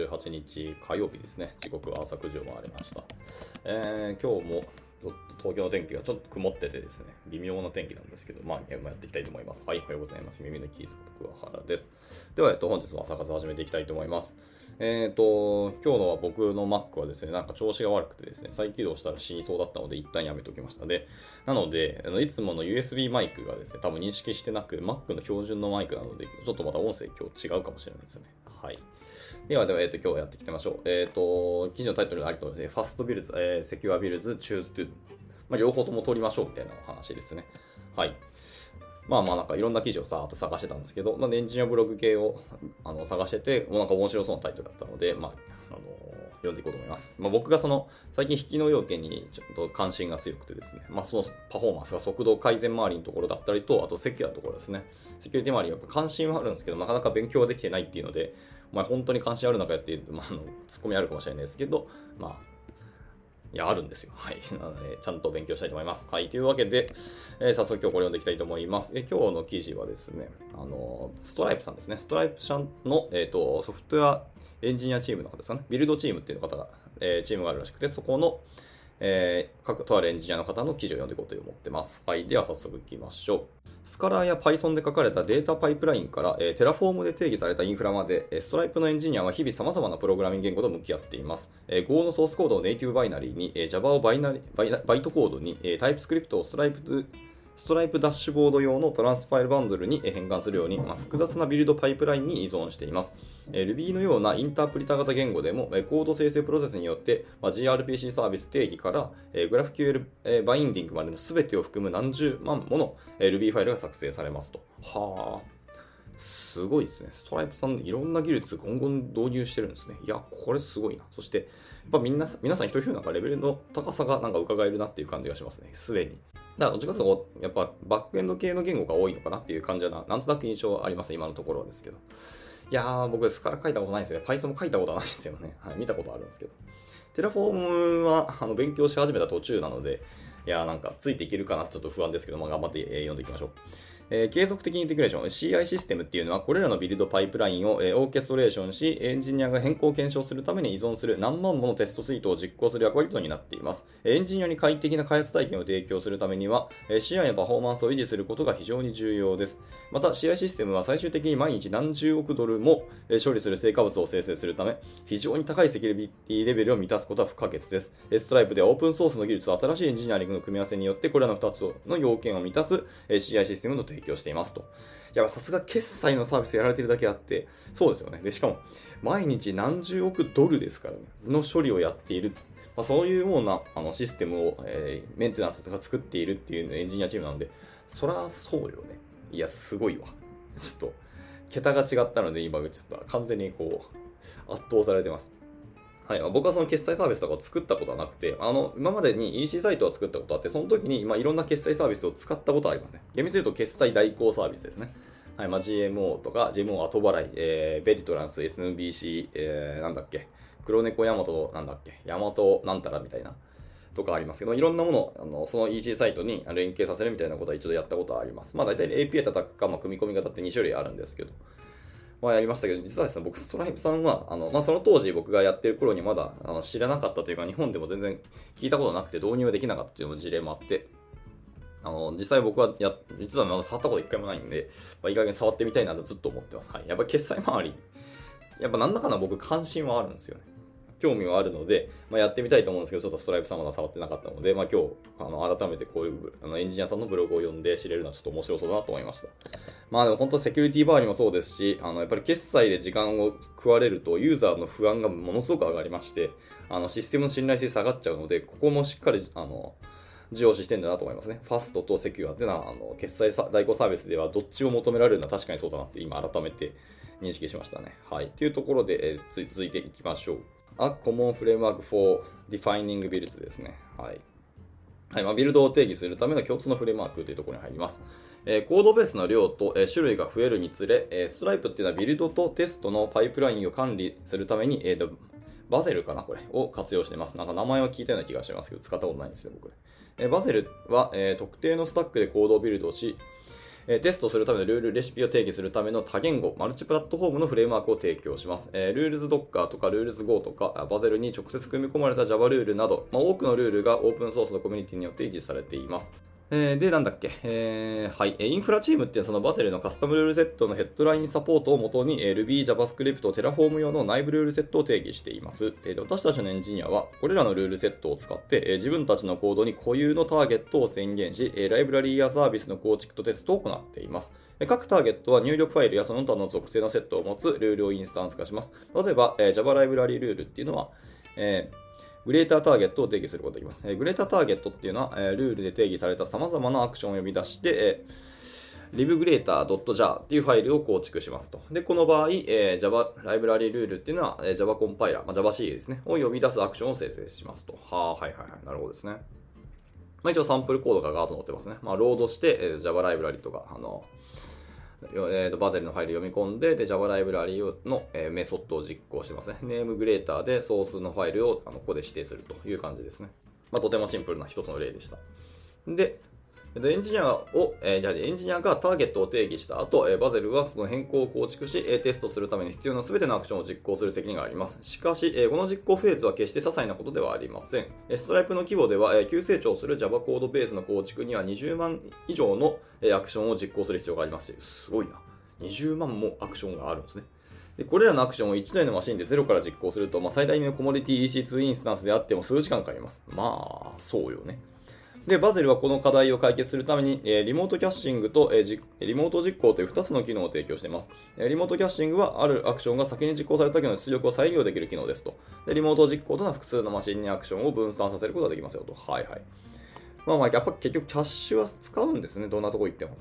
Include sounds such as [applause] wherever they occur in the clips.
18日火曜日ですね。時刻は朝9時を回りました。えー、今日も東京の天気がちょっと曇っててですね、微妙な天気なんですけど、まあ、やっていきたいと思います。はい、おはようございます。耳のキースこと桑原です。では、えっと、本日も朝活を始めていきたいと思います。えっ、ー、と、今日のは僕の Mac はですね、なんか調子が悪くてですね、再起動したら死にそうだったので、一旦やめておきました。で、なので、あのいつもの USB マイクがですね、多分認識してなく、Mac の標準のマイクなので、ちょっとまた音声今日違うかもしれないですね。はい。では、では、えっ、ー、と、今日やっていきましょう。えっ、ー、と、記事のタイトルがあるとです、 fast builds、えー、 secure builds、 choose two まあ、両方とも取りましょうみたいなお話ですね。はい。まあまあなんかいろんな記事をさーっと探してたんですけど、まあ、エンジニアブログ系をあの探してて、もうなんか面白そうなタイトルだったので、まあ、あの読んでいこうと思います。まあ、僕がその最近非機能要件にちょっと関心が強くてですね、まあ、そのパフォーマンスが速度改善周りのところだったりと、あとセキュアのところですね。セキュリティ周りやっぱ関心はあるんですけど、なかなか勉強はできてないっていうので、お前本当に関心あるのかやっていう、まあ、のツッコミあるかもしれないですけど、まあ、いや、あるんですよ。はい。なので、ちゃんと勉強したいと思います。はい。というわけで、えー、早速今日これ読んでいきたいと思います。え今日の記事はですね、あの、ストライプさんですね。ストライプさんの、えーと、ソフトウェアエンジニアチームの方ですかね。ビルドチームっていう方が、え、チームがあるらしくて、そこの、えー、各とあるエンジニアの方の記事を読んでいこうと思ってます。はい。では早速いきましょう。 Scala や Python で書かれたデータパイプラインから、えー、 Terraform で定義されたインフラまで、えー、ストライプのエンジニアは日々様々なプログラミング言語と向き合っています。えー、Go のソースコードをネイティブバイナリーに、えー、Java をバイナリバイバイトコードに、えー、TypeScript をストライプストライプダッシュボード用のトランスファイルバンドルに変換するように、まあ、複雑なビルドパイプラインに依存しています。Ruby のようなインタープリタ型言語でも、コード生成プロセスによって、まあ、gRPC サービス定義から、GraphQL、バインディングまでの全てを含む何十万もの、Ruby ファイルが作成されますと。はあ。すごいですね。ストライプさん、いろんな技術、ゴンゴン導入してるんですね。いや、これすごいな。そして、やっぱみんな、皆さん一人一人なんかレベルの高さがなんか伺えるなっていう感じがしますね。すでに。だからどっちかというと、やっぱバックエンド系の言語が多いのかなっていう感じはな、なんとなく印象はありますね、今のところはですけど。いやー、僕、 Scala 書いたことないんですよね。Python も書いたことはないですよね。はい、見たことあるんですけど。 Terraform はあの勉強し始めた途中なので、いやなんかついていけるかなちょっと不安ですけど、まあ、頑張って、えー、読んでいきましょう。えー、継続的インテグレーション、CI システムっていうのは、これらのビルドパイプラインを、えー、オーケストレーションし、エンジニアが変更を検証するために依存する何万ものテストスイートを実行する役割となっています。エンジニアに快適な開発体験を提供するためには、えー、CI やパフォーマンスを維持することが非常に重要です。また、CI システムは最終的に毎日何十億ドルも、え処理する成果物を生成するため、非常に高いセキュリティレベルを満たすことは不可欠です。ストライプではオープンソースの技術と新しいエンジニアリングの組み合わせによって、これらの2つの要件を満たす CI システムを提供していますと。いや、さすが決済のサービスやられてるだけあって、そうですよね。で、しかも、毎日何十億ドルですからね、の処理をやっている。まあ、そういうようなあのシステムを、えー、メンテナンスとか作っているっていうエンジニアチームなので、そらそうよね。いや、すごいわ。ちょっと、桁が違ったので、今、ちょっと完全にこう、圧倒されてます。はい、僕はその決済サービスとかを作ったことはなくて、あの、今までに EC サイトは作ったことあって、その時に、まあ、いろんな決済サービスを使ったことはありますね。厳密に言うと決済代行サービスですね。はい、まあ、GMO とか、GMO 後払い、えー、ベリトランス、SNBC、えー、なんだっけ、黒猫ヤマト、なんだっけ、ヤマトなんたらみたいな、とかありますけど、いろんなものあの、その EC サイトに連携させるみたいなことは一度やったことはあります。まあ、大体 API 叩くか、まあ、組み込み方って2種類あるんですけど、は、やりましたけど、実はですね、僕、ストライプさんは、あの、まあ、その当時僕がやってる頃にまだあの知らなかったというか、日本でも全然聞いたことなくて導入できなかったという事例もあって、あの、実際僕はや、実はまだ触ったこと一回もないんで、まあ、いい加減触ってみたいなとずっと思ってます。はい。やっぱ決済周り、やっぱなんだかんだ僕関心はあるんですよね。興味はあるので、まあ、やってみたいと思うんですけど、ちょっとストライプさんまだ触ってなかったので、まあ、今日、あの、改めてこういうあのエンジニアさんのブログを読んで知れるのはちょっと面白そうだなと思いました。まあでも本当セキュリティバーにもそうですし、あの、やっぱり決済で時間を食われるとユーザーの不安がものすごく上がりまして、あの、システムの信頼性下がっちゃうので、ここもしっかり、あの、重視してんだなと思いますね。ファストとセキュアっていうのは、あの決済代行サービスではどっちを求められるのは確かにそうだなって今改めて認識しましたね。はい。というところで、えー、続いていきましょう。A Common Framework for Defining Builds ですね。はい。はいまあ、ビルドを定義するための共通のフレームワークというところに入ります。えー、コードベースの量と、えー、種類が増えるにつれ、えー、ストライプっていうのはビルドとテストのパイプラインを管理するために、えー、バゼルかなこれを活用しています。なんか名前は聞いたような気がしますけど、使ったことないんですよ、僕。えバゼルは、え特定のスタックでコードをビルドし、えテストするためのルール、レシピを定義するための多言語、マルチプラットフォームのフレームワークを提供します。えー、 rules docker とかルールズ Go とか、 Bazel に直接組み込まれた Java ルールなど、まあ、多くのルールがオープンソースのコミュニティによって維持されています。えーで、なんだっけ、えーはい、インフラチームってその Bazel のカスタムルールセットのヘッドラインサポートをもとに、Ruby、JavaScript、Terraform 用の内部ルールセットを定義しています。えーで私たちのエンジニアは、これらのルールセットを使って、え自分たちのコードに固有のターゲットを宣言し、えライブラリーやサービスの構築とテストを行っています。え各ターゲットは入力ファイルやその他の属性のセットを持つルールをインスタンス化します。例えば、えー Java ライブラリールールっていうのは、えーグレーターターゲットを定義することができます。えグレーターターゲットっていうのは、えルールで定義された様々なアクションを呼び出して、えー libgreater.jar っていうファイルを構築しますと。で、この場合、えー Java ライブラリルールっていうのは、えー Java コンパイラー、まあ、JavaC ですね、を呼び出すアクションを生成しますと。はあ、はいはいはい。なるほどですね。まあ、一応サンプルコードがガーッと載ってますね。まあ、ロードして、えー Java ライブラリとか、あの、よえーとバゼルのファイル読み込んで、で、Java ライブラリの、えーメソッドを実行してますね。ネームグレーターでソースのファイルをあのここで指定するという感じですね。まあ、とてもシンプルな一つの例でした。で、エンジニアを、えーじゃあエンジニアがターゲットを定義した後、えーバゼルはその変更を構築し、テストするために必要な全てのアクションを実行する責任があります。しかし、えーこの実行フェーズは決して些細なことではありません。ストライプの規模では、えー急成長する Java コードベースの構築には20万以上の、アクションを実行する必要がありますし、すごいな。20万もアクションがあるんですね。でこれらのアクションを1台のマシンでゼロから実行すると、まあ、最大のコモディティ EC2 インスタンスであっても数時間かかります。まあ、そうよね。で、バゼルはこの課題を解決するために、えーリモートキャッシングと、えーじリモート実行という2つの機能を提供しています。えーリモートキャッシングはあるアクションが先に実行された時の出力を再現できる機能ですと。で、リモート実行というのは複数のマシンにアクションを分散させることができますよと。はいはい。まあまあ、やっぱ結局キャッシュは使うんですね。どんなとこ行っても。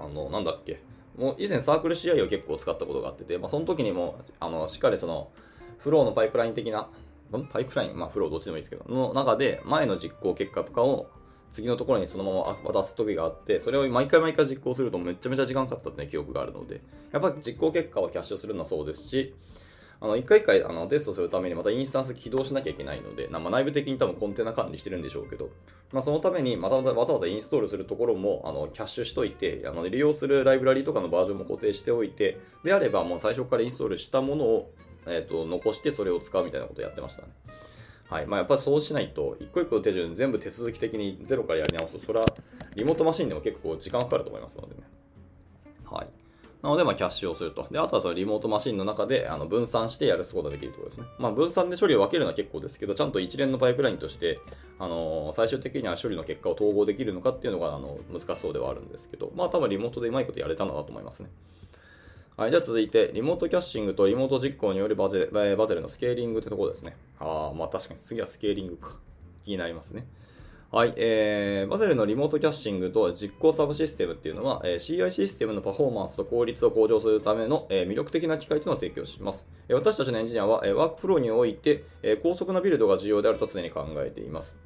あの、なんだっけ。もう以前サークル CI を結構使ったことがあってて、まあ、その時にも、あの、しっかりその、フローのパイプライン的な、パイプライン、まあ、フローどっちでもいいですけど、の中で、前の実行結果とかを、次のところにそのまま渡す時があって、それを毎回毎回実行するとめちゃめちゃ時間かかったって、ね、記憶があるので、やっぱ実行結果をキャッシュするのはそうですし、あの、一回一回あのテストするためにまたインスタンス起動しなきゃいけないので、まあ、内部的に多分コンテナ管理してるんでしょうけど、まあ、そのためにまたわざわざインストールするところもあのキャッシュしといて、あの利用するライブラリとかのバージョンも固定しておいて、であればもう最初からインストールしたものを、えー、と残してそれを使うみたいなことをやってましたね。はいまあ、やっぱりそうしないと、一個一個の手順全部手続き的にゼロからやり直すと、それはリモートマシンでも結構時間かかると思いますのでね。はい。なので、ま、キャッシュをすると。で、あとはそのリモートマシンの中であの分散してやることができるというころですね。まあ、分散で処理を分けるのは結構ですけど、ちゃんと一連のパイプラインとして、あの最終的には処理の結果を統合できるのかっていうのがあの難しそうではあるんですけど、まあ、多分リモートでうまいことやれたのだと思いますね。はい、では続いて、リモートキャッシングとリモート実行によるバゼバゼルのスケーリングってところですね。ああ、まあ確かに次はスケーリングか。気になりますね。はい、えー、バゼルのリモートキャッシングと実行サブシステムっていうのは、えー CI システムのパフォーマンスと効率を向上するための、えー魅力的な機械というのを提供します。えー私たちのエンジニアは、えーワークフローにおいて、えー高速なビルドが重要であると常に考えています。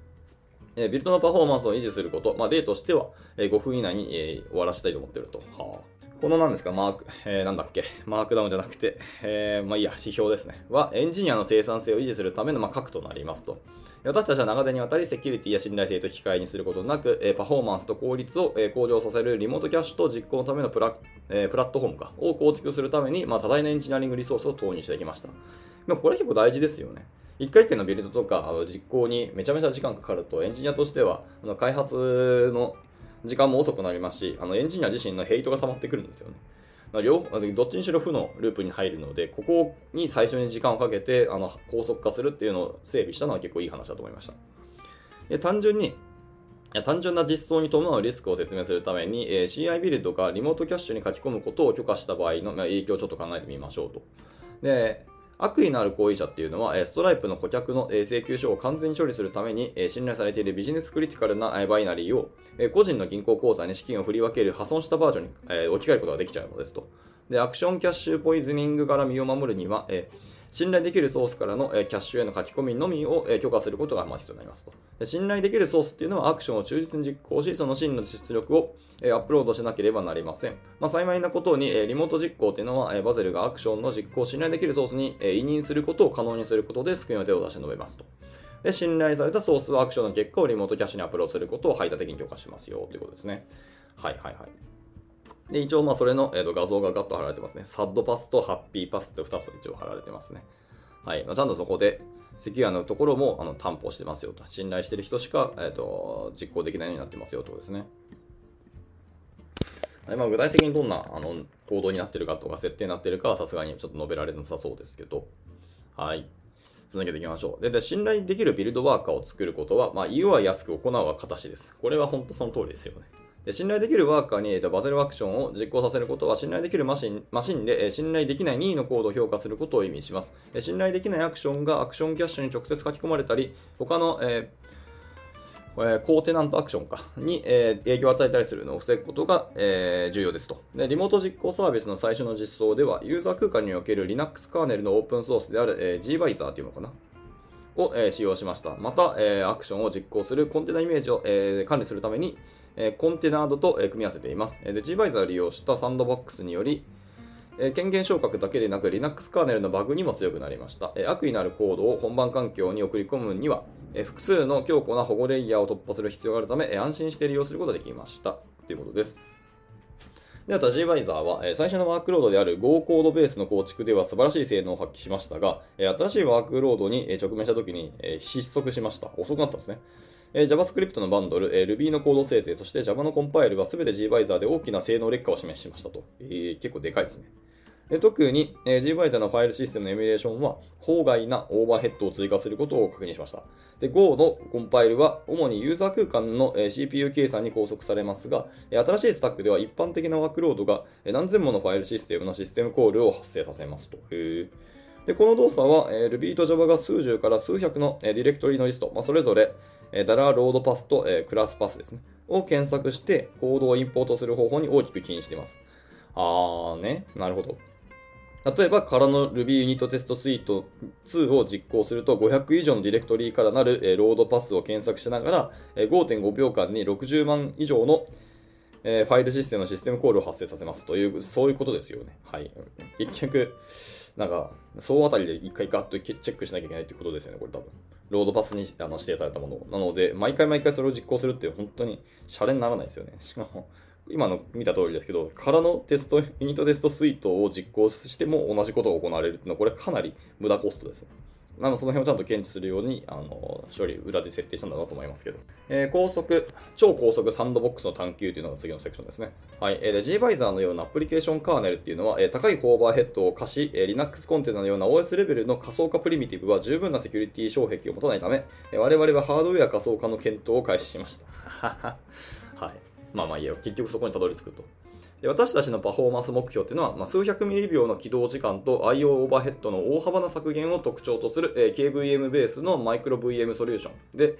えービルドのパフォーマンスを維持すること、まあ、例としては、えー5分以内に、えー終わらせたいと思っていると。はあこの何ですか、マーク、えーなんだっけ、マークダウンじゃなくて、えーまあいいや、指標ですね。は、エンジニアの生産性を維持するための、まあ、核となりますと。私たちは長年にわたりセキュリティや信頼性と機械にすることなく、えーパフォーマンスと効率を、えー向上させるリモートキャッシュと実行のためのプラ,、えープラットフォームかを構築するために、まあ、多大なエンジニアリングリソースを投入してきました。でもこれ結構大事ですよね。一回一回のビルドとかあの実行にめちゃめちゃ時間かかると、エンジニアとしてはあの開発の時間も遅くなりますし、あのエンジニア自身のヘイトが溜まってくるんですよね。まあ両方どっちにしろ負のループに入るので、ここに最初に時間をかけてあの高速化するっていうのを整備したのは結構いい話だと思いました。で単純に単純な実装に伴うリスクを説明するために、えー CI ビルドがリモートキャッシュに書き込むことを許可した場合の、まあ、影響をちょっと考えてみましょうと。で悪意のある行為者っていうのは、ストライプの顧客の請求書を完全に処理するために、信頼されているビジネスクリティカルなバイナリーを、個人の銀行口座に資金を振り分ける破損したバージョンに置き換えることができちゃうのですと。で、アクションキャッシュポイズニングから身を守るには、えー信頼できるソースからのえキャッシュへの書き込みのみをえ許可することが必要になりますとで。信頼できるソースっていうのはアクションを忠実に実行し、その真の出力をえアップロードしなければなりません。まあ、幸いなことに、えリモート実行っていうのは、えバゼルがアクションの実行を信頼できるソースに、え委任することを可能にすることで救いの手を出して述べますと。で、信頼されたソースはアクションの結果をリモートキャッシュにアップロードすることを排他的に許可しますよということですね。はいはいはい。で、一応、まあ、それの、えー、と画像がガッと貼られてますね。サッドパスとハッピーパスって2つ一応貼られてますね。はい。まあ、ちゃんとそこで、セキュアのところもあの担保してますよと。信頼してる人しか、えーと、実行できないようになってますよとですね。はいまあ、具体的にどんなあの行動になってるかとか設定になってるかはさすがにちょっと述べられなさそうですけど。はい。続けていきましょう。で、で信頼できるビルドワーカーを作ることは、まあ、言うは安く行うは形です。これは本当その通りですよね。で信頼できるワーカーにえー、とバゼルアクションを実行させることは、信頼できるマシンマシンでえ信頼できない任意のコードを評価することを意味します。え信頼できないアクションがアクションキャッシュに直接書き込まれたり、他の、えー、コーテナントアクションかに、えー、影響を与えたりするのを防ぐことが、えー、重要ですとで。リモート実行サービスの最初の実装では、ユーザー空間における Linux カーネルのオープンソースである、えー、Gvisor というのかな？を、え、使用しました。また、えー、アクションを実行するコンテナイメージを、えー、管理するために、えコンテナードと、え組み合わせています。で、Gvisor を利用したサンドボックスにより、え権限昇格だけでなく Linux カーネルのバグにも強くなりました。え悪意のあるコードを本番環境に送り込むには、え複数の強固な保護レイヤーを突破する必要があるため、え安心して利用することができました。ということです。で、あと Gvisor は、え最初のワークロードである Go コードベースの構築では素晴らしい性能を発揮しましたが、え新しいワークロードに直面したときに、え失速しました。遅くなったんですね。えー、JavaScript のバンドル、えー、Ruby のコード生成、そして Java のコンパイルは全て Gvisor で大きな性能劣化を示しましたと。えー、結構でかいですね。で特に、えー、Gvisor のファイルシステムのエミュレーションは、法外なオーバーヘッドを追加することを確認しました。で、Go のコンパイルは、主にユーザー空間の、えー、CPU 計算に拘束されますが、えー、新しいスタックでは一般的なワークロードが、えー、何千ものファイルシステムのシステムコールを発生させますと。へでこの動作は、えー、Ruby と Java が数十から数百の、えー、ディレクトリのリスト、まあ、それぞれ、えー、 dollar load path と、えー、 classpath ですね、を検索してコードをインポートする方法に大きく起因しています。あーね、なるほど。例えば、空の Ruby ユニットテストスイート2を実行すると、500以上のディレクトリーからなる、ロードパスを検索しながら、えー、5.5秒間に60万以上の、ファイルシステムのシステムコールを発生させますという、そういうことですよね。はい。結局、なんか、総当たりで一回ガッとチェックしなきゃいけないってことですよね、これ多分。ロードパスにあの指定されたもの。なので、毎回毎回それを実行するって本当にシャレにならないですよね。しかも、[laughs] 今の見た通りですけど、空のテスト、ユニットテストスイートを実行しても同じことが行われるっていうのは、これかなり無駄コストですね。なので、その辺をちゃんと検知するように、あの、処理裏で設定したんだなと思いますけど。えー、高速、超高速サンドボックスの探求というのが次のセクションですね。はい。えー、で、 gVisor のようなアプリケーションカーネルっていうのは、えー、高いオーバーヘッドを課し、えー、Linux コンテナのような OS レベルの仮想化プリミティブは十分なセキュリティ障壁を持たないため、えー、我々はハードウェア仮想化の検討を開始しました。はい。まあまあいいよ。結局そこにたどり着くと。で私たちのパフォーマンス目標っていうのは、まあ、数百ミリ秒の起動時間と IO オーバーヘッドの大幅な削減を特徴とする、えー、KVM ベースのマイクロ VM ソリューションで、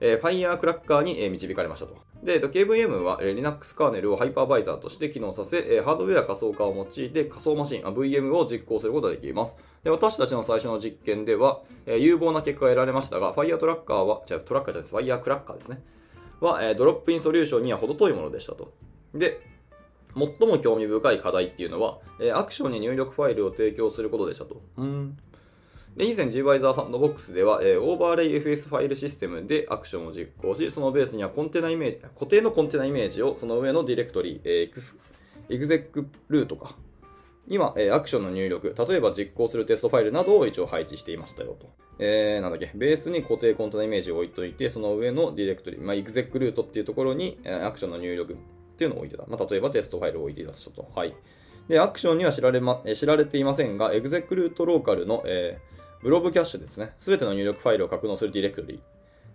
えー、Firecracker に、えー、導かれましたと。で、KVM は、えー、Linux カーネルをハイパーバイザーとして機能させ、えー、ハードウェア仮想化を用いて仮想マシン、VM を実行することができます。で私たちの最初の実験では、えー、有望な結果が得られましたが、Firetracker は、じゃトラッカーじゃないです、Firecracker ですね。は、えー、ドロップインソリューションには程遠いものでしたと。で、最も興味深い課題っていうのは、えー、アクションに入力ファイルを提供することでしたと。うんで以前 gVisor サンドボックスでは、えー、 OverlayFS ファイルシステムでアクションを実行し、そのベースにはコンテナイメージ、固定のコンテナイメージをその上のディレクトリ、えー、エクス exec root か、には、えー、アクションの入力、例えば実行するテストファイルなどを一応配置していましたよと。えー、なんだっけ、ベースに固定コンテナイメージを置いといて、その上のディレクトリ、まあ、 exec root っていうところに、えー、アクションの入力っていうのを置いてた。まあ、例えばテストファイルを置いていましたと。はい。で、アクションには知られ,、ま、知られていませんが、 executor ローカルの、えー、 blob キャッシュですね。すべての入力ファイルを格納するディレクトリ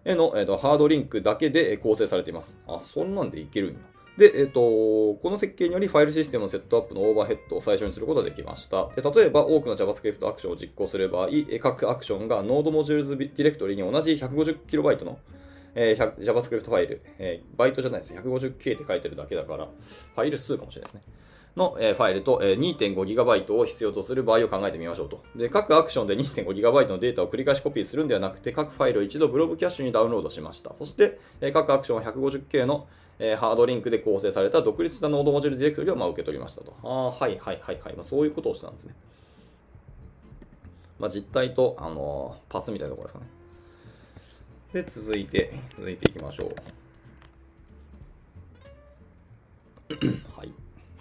への、えーと、ハードリンクだけで構成されています。あ、そんなんでいけるんや。で、えっ、ー、と、この設計によりファイルシステムのセットアップのオーバーヘッドを最小にすることができました。で例えば、多くの JavaScript アクションを実行する場合、各アクションが node_modules ディレクトリに同じ 150KB のえー、JavaScript ファイル、えー、バイトじゃないです。150K って書いてるだけだから、ファイル数かもしれないですね。の、えー、ファイルと、えー、2.5GB を必要とする場合を考えてみましょうと。で、各アクションで 2.5GB のデータを繰り返しコピーするんではなくて、各ファイルを一度 blob キャッシュにダウンロードしました。そして、えー、各アクションは 150K の、えー、ハードリンクで構成された独立した node module ディレクトリを、まあ、受け取りましたと。ああ、はいはいはいはい。まあ、そういうことをしたんですね。まあ、実態と、あの、パスみたいなところですかね。で、続いて、続いていきましょう。[clears throat] はい。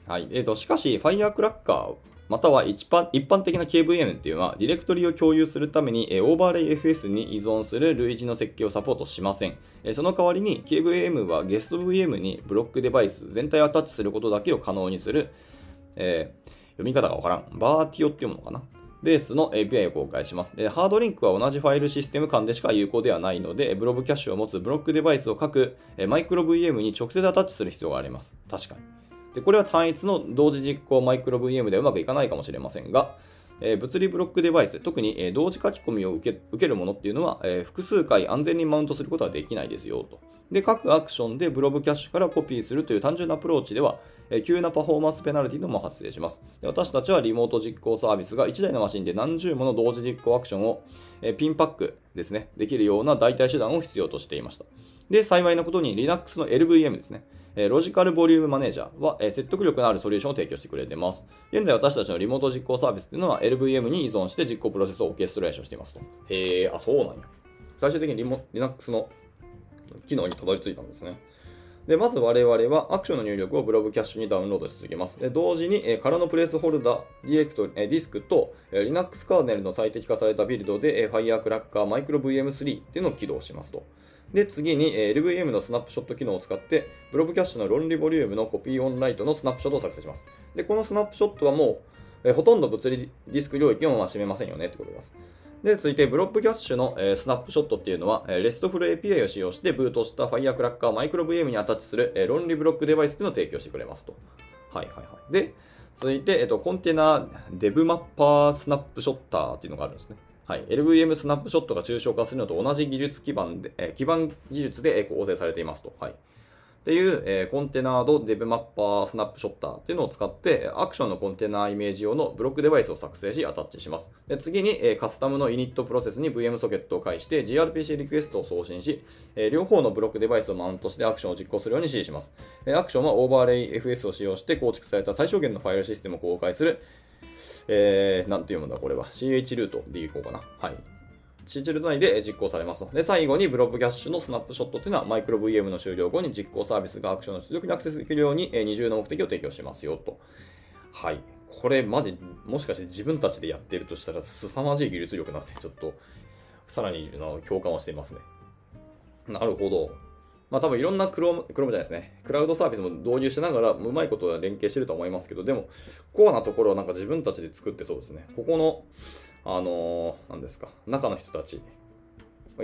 はい。えーと、しかし、Firecracker または一般一般的な KVM っていうのは、ディレクトリを共有するために、えー、 OverlayFS に依存する類似の設計をサポートしません。えー、その代わりに、KVM はゲスト VM にブロックデバイス全体をアタッチすることだけを可能にする、えー、読み方がわからん。 virtio って読むのかな？ベースの API を公開します。で、ハードリンクは同じファイルシステム間でしか有効ではないので、 blob キャッシュを持つブロックデバイスを各マイクロ VM に直接アタッチする必要があります。確かに。で、これは単一の同時実行マイクロ VM ではうまくいかないかもしれませんが、え、物理ブロックデバイス、特に、え、同時書き込みを受け受けるものっていうのは、え、複数回安全にマウントすることはできないですよと。で、各アクションでブロブキャッシュからコピーするという単純なアプローチでは、え急なパフォーマンスペナルティのも発生しますで。私たちはリモート実行サービスが1台のマシンで何十もの同時実行アクションを、えピンパックですね、できるような代替手段を必要としていました。で、幸いなことに Linux の LVM ですね。えロジカルボリュームマネージャーは、え説得力のあるソリューションを提供してくれています。現在私たちのリモート実行サービスというのは LVM に依存して実行プロセスをオーケストレーションしていますと。へえ、あ、そうなんや。最終的にリモ Linux の機能にたどり着いたんですね。で、まず我々はアクションの入力をブログキャッシュにダウンロードし続けます。で同時に、え空のプレスホルダー、ディレクト、えディスクと、え Linux カーネルの最適化されたビルドで、え Firecracker Micro VM3 っていうのを起動しますと。で、次に、え LVM のスナップショット機能を使って、ブロブキャッシュの論理ボリュームのコピーオンライトのスナップショットを作成します。で、このスナップショットはもう、えほとんど物理ディスク領域をま占めませんよねってことです。で、続いて、ブロックキャッシュの、えー、スナップショットっていうのは、えー、RESTful API を使用してブートした Firecracker マイクロ VM にアタッチする、えー、論理ブロックデバイスっていうのを提供してくれますと。はいはいはい。で、続いて、えっ、と、コンテナデブマッパースナップショッターっていうのがあるんですね。はい、LVM スナップショットが抽象化するのと同じ技術基盤で、え基盤技術で構成されていますと。はい。っていう、えー、コンテナードデブマッパースナップショッターっていうのを使って、アクションのコンテナイメージ用のブロックデバイスを作成し、アタッチします。で次に、えー、カスタムの init プロセスに VM ソケットを介して gRPC リクエストを送信し、えー、両方のブロックデバイスをマウントしてアクションを実行するように指示します。えアクションはオーバーレイ FS を使用して構築された最小限のファイルシステムを公開する、えー、なんて読むんだこれは CH ルートでいこうかな。はい。シーチル内で実行されますと。で、最後にブロブキャッシュのスナップショットというのはマイクロ VM の終了後に実行サービスがアクションの出力にアクセスできるように二重の目的を提供しますよと。はい。これマジ、もしかして自分たちでやってるとしたら凄まじい技術力になって、ちょっと、さらに共感をしていますね。なるほど。まあ多分いろんなクローム、クロームじゃないですね。クラウドサービスも導入しながらうまいことは連携してると思いますけど、でも、コアなところはなんか自分たちで作ってそうですね。ここの、あの、何ですか、中の人たち、い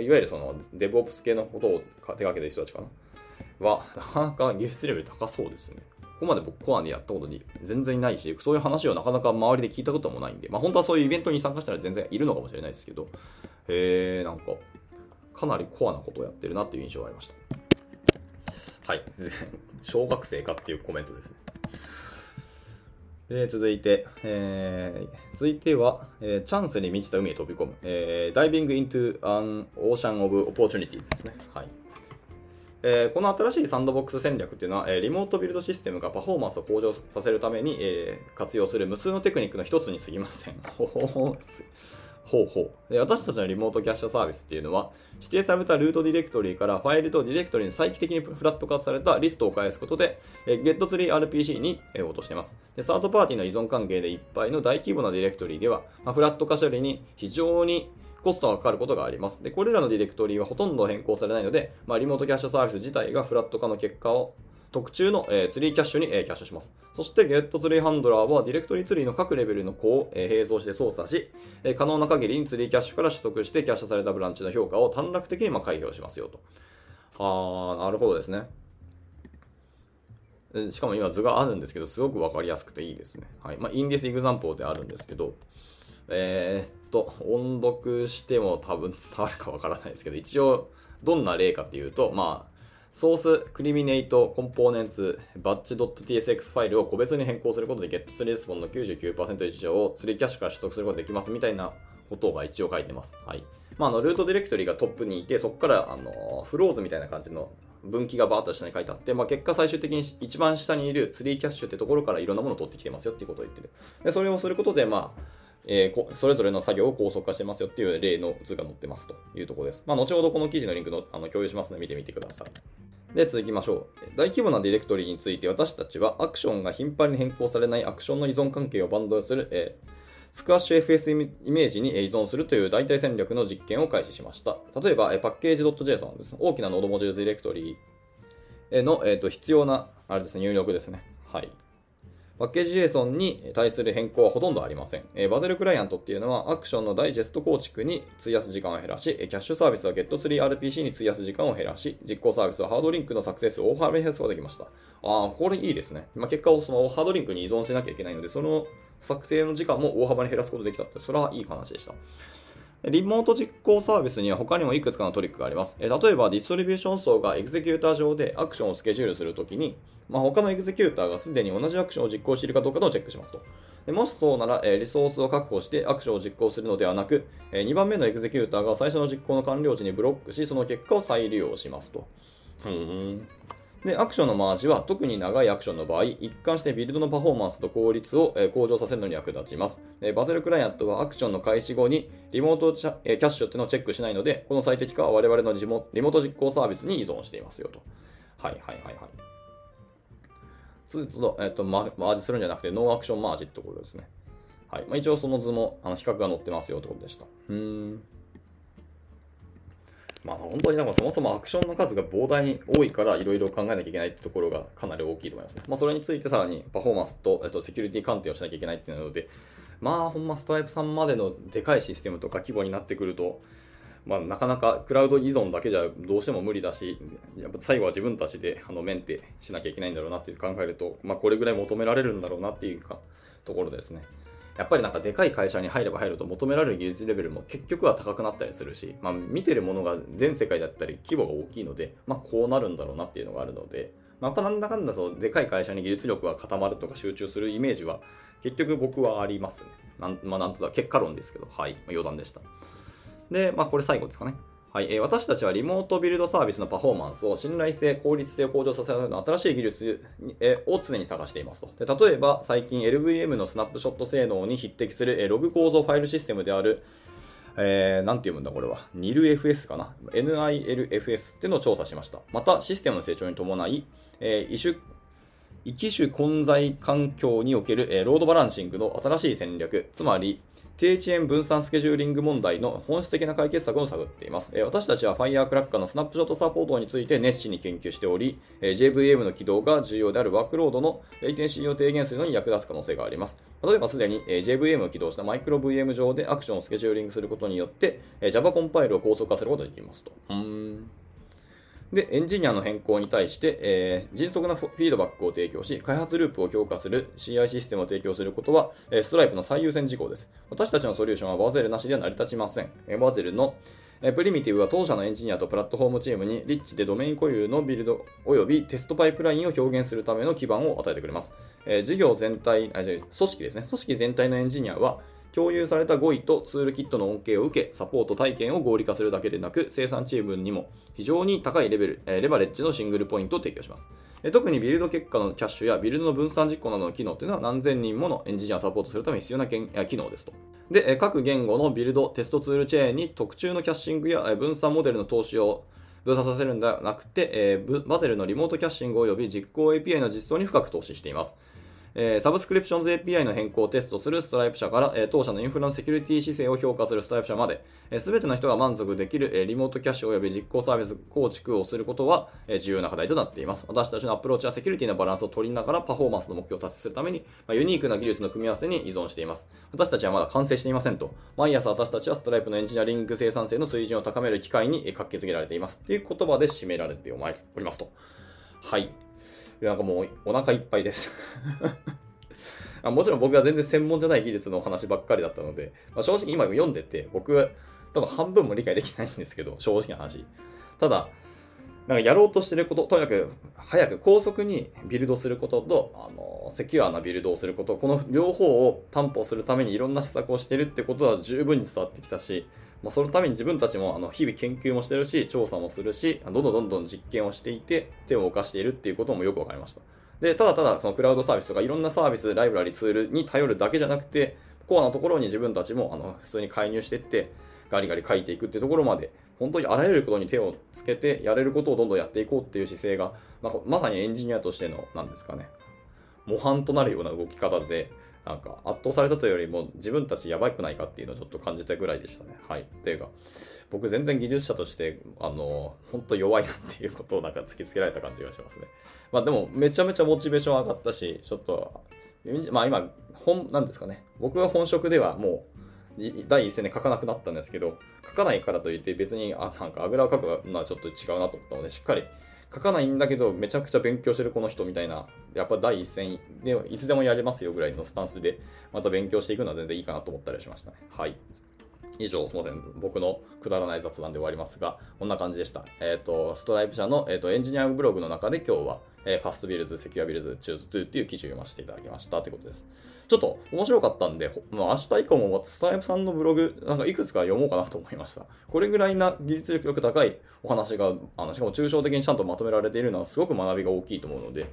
わゆるその DevOps 系のことを手掛けてる人たちかな、は、なかなか技術レベル高そうですね。ここまで僕コアでやったことに全然ないし、そういう話をなかなか周りで聞いたこともないんで、まあ本当はそういうイベントに参加したら全然いるのかもしれないですけど、へえ、なんか、かなりコアなことをやってるなっていう印象がありました。はい。[laughs] 小学生かっていうコメントですね。で続いて、えー、続いては、えー、チャンスに満ちた海へ飛び込む、えー、 Diving into an ocean of opportunity ですね。はいえー、この新しいサンドボックス戦略というのは、リモートビルドシステムがパフォーマンスを向上させるために、えー、活用する無数のテクニックの一つにすぎません。[laughs] ほうほうで。私たちのリモートキャッシュサービスっていうのは、指定されたルートディレクトリーからファイルとディレクトリに再帰的にフラット化されたリストを返すことで、GetTree RPC に落としていますで。サードパーティーの依存関係でいっぱいの大規模なディレクトリーでは、まあ、フラット化処理に非常にコストがかかることがあります。で、これらのディレクトリはほとんど変更されないので、まあ、リモートキャッシュサービス自体がフラット化の結果を特注の、えー、ツリーキャッシュに、えー、キャッシュします。そして Get ツリーハンドラーはディレクトリツリーの各レベルの子を、えー、並走して操作し、え、可能な限りにツリーキャッシュから取得してキャッシュされたブランチの評価を短絡的にまあ開票しますよと。はあ、なるほどですね。しかも今図があるんですけど、すごくわかりやすくていいですね。はい。まあ、in this example であるんですけど、えー、っと、音読しても多分伝わるかわからないですけど、一応、どんな例かっていうと、まあ、ソース、クリミネイト、コンポーネンツ、バッチ .tsx ファイルを個別に変更することで GetTo レスポンの99%以上をツリーキャッシュから取得することができますみたいなことが一応書いてます。はい。まあ、あの、ルートディレクトリがトップにいて、そこから、あの、フローズみたいな感じの分岐がバーッと下に書いてあって、まあ、結果最終的に一番下にいるツリーキャッシュってところからいろんなものを取ってきてますよっていうことを言ってて。で、それをすることで、まあ、えー、それぞれの作業を高速化してますよっていう例の図が載ってますというところです。まあ、後ほどこの記事のリンクのあの共有しますので見てみてください。で、続きましょう。大規模なディレクトリについて私たちはアクションが頻繁に変更されないアクションの依存関係をバンドする、えースクワッシュ FS イメージに依存するという代替戦略の実験を開始しました。例えば、えパッケージ .json です。大きなノードモジュールディレクトリの、えー、と必要なあれです、ね、入力ですね。はい。パッケージ JSON に対する変更はほとんどありません。え、バゼルクライアントっていうのはアクションのダイジェスト構築に費やす時間を減らし、キャッシュサービスは Get3RPC に費やす時間を減らし、実行サービスはハードリンクのサクセスを大幅に減らすことができました。ああ、これいいですね。まあ、結果をそのハードリンクに依存しなきゃいけないので、その作成の時間も大幅に減らすことができたって、それはいい話でした。リモート実行サービスには他にもいくつかのトリックがあります。例えば、ディストリビューション層が executor 上でアクションをスケジュールするときに、まあ、他の executor がすでに同じアクションを実行しているかどうかをチェックしますと。でもしそうなら、リソースを確保してアクションを実行するのではなく、え2番目の executor が最初の実行の完了時にブロックし、その結果を再利用しますと。ふーん。で、アクションのマージは特に長いアクションの場合、一貫してビルドのパフォーマンスと効率を向上させるのに役立ちます。バゼルクライアントはアクションの開始後にリモートキャッシュっていうのをチェックしないので、この最適化は我々のリモート実行サービスに依存していますよと。はいはいはいはい。つつと、えっと、マージするんじゃなくて、ノーアクションマージってことですね。はい。まあ、一応その図もあの比較が載ってますよってことでした。うん。まあ、本当になんかそもそもアクションの数が膨大に多いからいろいろ考えなきゃいけないってところがかなり大きいと思いますね。まあ、それについてさらにパフォーマンスと、えっと、セキュリティ鑑定をしなきゃいけないっていうので、まあ、ほんまストライプさんまでのでかいシステムとか規模になってくると、まあ、なかなかクラウド依存だけじゃどうしても無理だし、やっぱ最後は自分たちであのメンテしなきゃいけないんだろうなって考えると、まあ、これぐらい求められるんだろうなっていうかところですね。やっぱりなんかでかい会社に入れば入ると求められる技術レベルも結局は高くなったりするし、まあ、見てるものが全世界だったり規模が大きいので、まあ、こうなるんだろうなっていうのがあるので、まあ、なんだかんだそうでかい会社に技術力が固まるとか集中するイメージは結局僕はありますね。なん,、まあ、なんとだ結果論ですけど、はい、まあ、余談でした。で、まあ、これ最後ですかね。はい、えー、私たちはリモートビルドサービスのパフォーマンスを信頼性、効率性を向上させるための新しい技術、を常に探していますとで。例えば、最近 LVM のスナップショット性能に匹敵する、え、ログ構造ファイルシステムである、えー、なんて読むんだこれは。NILFS かな ?NILFS っていうのを調査しました。また、システムの成長に伴い、えー、異種機種混在環境における、え、ロードバランシングの新しい戦略、つまり、低遅延分散スケジューリング問題の本質的な解決策を探っています。え私たちは Firecracker のスナップショットサポートについて熱心に研究しており、え JVM の起動が重要であるワークロードのレイテンシーを低減するのに役立つ可能性があります。例えばすでに、え JVM を起動したマイクロ VM 上でアクションをスケジューリングすることによって、え Java コンパイルを高速化することができますと。で、エンジニアの変更に対して、えー、迅速なフィードバックを提供し、開発ループを強化する CI システムを提供することは、えー、ストライプの最優先事項です。私たちのソリューションは Bazel なしでは成り立ちません。えー、 Bazel のえプリミティブは当社のエンジニアとプラットフォームチームにリッチでドメイン固有のビルド及びテストパイプラインを表現するための基盤を与えてくれます。え事業全体あ、組織ですね。組織全体のエンジニアは、共有された語彙とツールキットの恩恵を受け、サポート体験を合理化するだけでなく、生産チームにも非常に高いレベル、えレバレッジのシングルポイントを提供します。特にビルド結果のキャッシュやビルドの分散実行などの機能というのは何千人ものエンジニアをサポートするために必要な機能ですと。で、各言語のビルド、テストツールチェーンに特注のキャッシングや分散モデルの投資を分散させるんではなくて、え Bazel のリモートキャッシング及び実行 API の実装に深く投資しています。えー、 Subscriptions API の変更をテストするストライプ社から、えー、当社のインフラのセキュリティ姿勢を評価するストライプ社まで、す、え、べ、ての人が満足できる、えー、リモートキャッシュ及び実行サービス構築をすることは、えー、重要な課題となっています。私たちのアプローチはセキュリティのバランスを取りながらパフォーマンスの目標を達成するために、まあ、ユニークな技術の組み合わせに依存しています。私たちはまだ完成していませんと。毎朝私たちはストライプのエンジニアリング生産性の水準を高める機会に活気づけられています。という言葉で締められておりますと。はい。なんかもうお腹いっぱいです [laughs] あもちろん僕は全然専門じゃない技術のお話ばっかりだったので、まあ、正直今読んでて、僕は多分半分も理解できないんですけど、正直な話。ただ、なんかやろうとしてること、とにかく早く高速にビルドすることと、あの、セキュアなビルドをすること、この両方を担保するためにいろんな施策をしてるってことは十分に伝わってきたし、まあ、そのために自分たちもあの日々研究もしてるし、調査もするし、どんどんどんどん実験をしていて、手を動かしているっていうこともよくわかりました。で、ただただそのクラウドサービスとかいろんなサービス、ライブラリ、ツールに頼るだけじゃなくて、コアなところに自分たちもあの普通に介入していって、ガリガリ書いていくっていうところまで、本当にあらゆることに手をつけて、やれることをどんどんやっていこうっていう姿勢が、なんかまさにエンジニアとしての、なんですかね、模範となるような動き方で、なんか圧倒されたというよりも自分たちやばくないかっていうのをちょっと感じたぐらいでしたね。はい。っていうか、僕全然技術者として、あの、本当弱いなっていうことをなんか突きつけられた感じがしますね。まあでも、めちゃめちゃモチベーション上がったし、ちょっと、まあ今、本、なんですかね。僕は本職ではもう、第一線で書かなくなったんですけど、書かないからといって別に、あ、なんかあぐらを書くのはちょっと違うなと思ったので、しっかり書かないんだけど、めちゃくちゃ勉強してるこの人みたいな、やっぱ第一線でいつでもやれますよぐらいのスタンスで、また勉強していくのは全然いいかなと思ったりしましたね。はい。以上、すみません。僕のくだらない雑談で終わりますが、こんな感じでした。えっ、ー、と、ストライプ社の、えーと、エンジニアブログの中で今日は、えー、 Fast builds、secure builds、choose two っていう記事を読ませていただきましたということです。ちょっと面白かったんで、まあ、明日以降もストライプさんのブログ、なんかいくつか読もうかなと思いました。これぐらいな技術力高いお話が、あのしかも抽象的にちゃんとまとめられているのはすごく学びが大きいと思うので、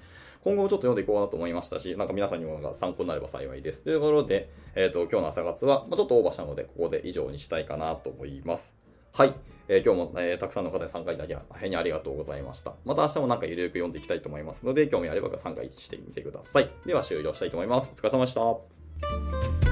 今後もちょっと読んでいこうかなと思いましたし、なんか皆さんにも参考になれば幸いです。というところで、えっ、ー、と、今日の朝活は、まあ、ちょっとオーバーしたので、ここで以上にしたいかなと思います。はい。えー、今日も、えー、たくさんの方に参加いただき、大変にありがとうございました。また明日もなんかゆるく読んでいきたいと思いますので、興味あれば参加してみてください。では終了したいと思います。お疲れ様でした。